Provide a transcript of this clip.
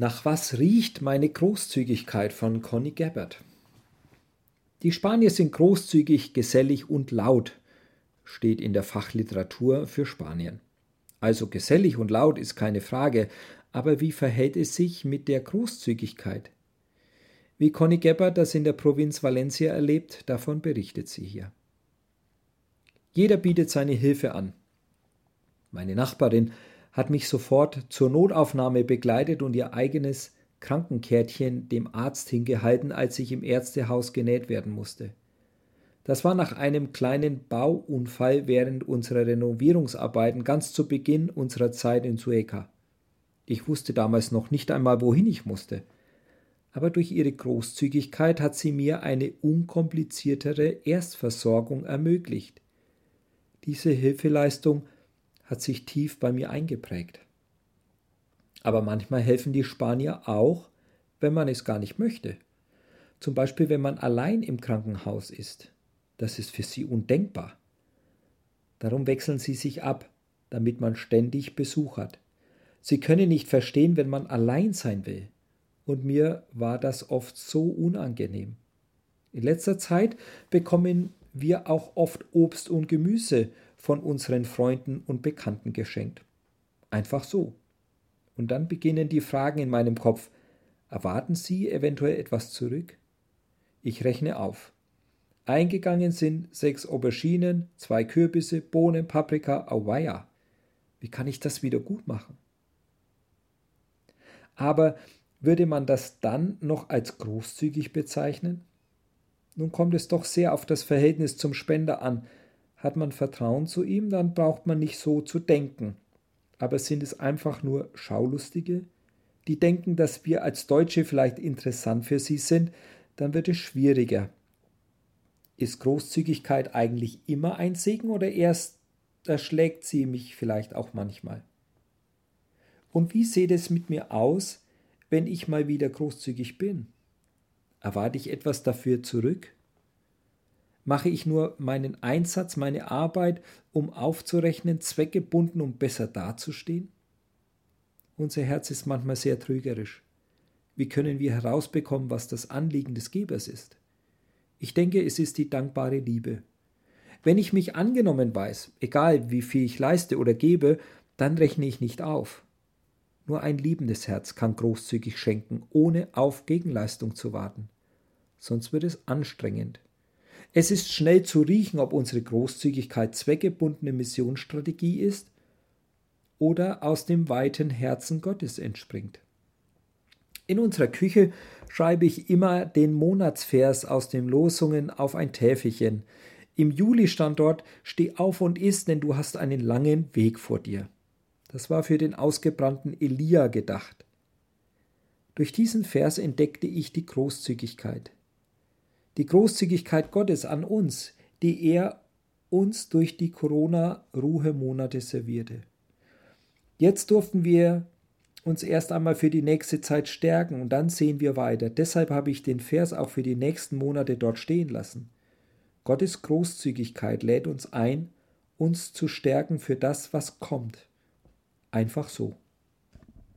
Nach was riecht meine Großzügigkeit von Conny Gabbard? Die Spanier sind großzügig, gesellig und laut, steht in der Fachliteratur für Spanien. Also gesellig und laut ist keine Frage, aber wie verhält es sich mit der Großzügigkeit? Wie Conny Gabbard das in der Provinz Valencia erlebt, davon berichtet sie hier. Jeder bietet seine Hilfe an. Meine Nachbarin hat mich sofort zur Notaufnahme begleitet und ihr eigenes Krankenkärtchen dem Arzt hingehalten, als ich im Ärztehaus genäht werden musste. Das war nach einem kleinen Bauunfall während unserer Renovierungsarbeiten ganz zu Beginn unserer Zeit in Sueca. Ich wusste damals noch nicht einmal, wohin ich musste. Aber durch ihre Großzügigkeit hat sie mir eine unkompliziertere Erstversorgung ermöglicht. Diese Hilfeleistung hat sich tief bei mir eingeprägt. Aber manchmal helfen die Spanier auch, wenn man es gar nicht möchte. Zum Beispiel, wenn man allein im Krankenhaus ist. Das ist für sie undenkbar. Darum wechseln sie sich ab, damit man ständig Besuch hat. Sie können nicht verstehen, wenn man allein sein will. Und mir war das oft so unangenehm. In letzter Zeit bekommen wir auch oft Obst und Gemüse von unseren Freunden und Bekannten geschenkt. Einfach so. Und dann beginnen die Fragen in meinem Kopf. Erwarten Sie eventuell etwas zurück? Ich rechne auf. Eingegangen sind sechs Auberginen, zwei Kürbisse, Bohnen, Paprika, Auweia. Wie kann ich das wieder gut machen? Aber würde man das dann noch als großzügig bezeichnen? Nun kommt es doch sehr auf das Verhältnis zum Spender an. Hat man Vertrauen zu ihm, dann braucht man nicht so zu denken. Aber sind es einfach nur Schaulustige, die denken, dass wir als Deutsche vielleicht interessant für sie sind, dann wird es schwieriger. Ist Großzügigkeit eigentlich immer ein Segen oder erst erschlägt sie mich vielleicht auch manchmal? Und wie sieht es mit mir aus, wenn ich mal wieder großzügig bin? Erwarte ich etwas dafür zurück? Mache ich nur meinen Einsatz, meine Arbeit, um aufzurechnen, zweckgebunden, um besser dazustehen? Unser Herz ist manchmal sehr trügerisch. Wie können wir herausbekommen, was das Anliegen des Gebers ist? Ich denke, es ist die dankbare Liebe. Wenn ich mich angenommen weiß, egal wie viel ich leiste oder gebe, dann rechne ich nicht auf. Nur ein liebendes Herz kann großzügig schenken, ohne auf Gegenleistung zu warten. Sonst wird es anstrengend. Es ist schnell zu riechen, ob unsere Großzügigkeit zweckgebundene Missionsstrategie ist oder aus dem weiten Herzen Gottes entspringt. In unserer Küche schreibe ich immer den Monatsvers aus den Losungen auf ein Täfelchen. Im Juli stand dort: Steh auf und iss, denn du hast einen langen Weg vor dir. Das war für den ausgebrannten Elia gedacht. Durch diesen Vers entdeckte ich die Großzügigkeit. Die Großzügigkeit Gottes an uns, die er uns durch die Corona-Ruhemonate servierte. Jetzt durften wir uns erst einmal für die nächste Zeit stärken und dann sehen wir weiter. Deshalb habe ich den Vers auch für die nächsten Monate dort stehen lassen. Gottes Großzügigkeit lädt uns ein, uns zu stärken für das, was kommt. Einfach so.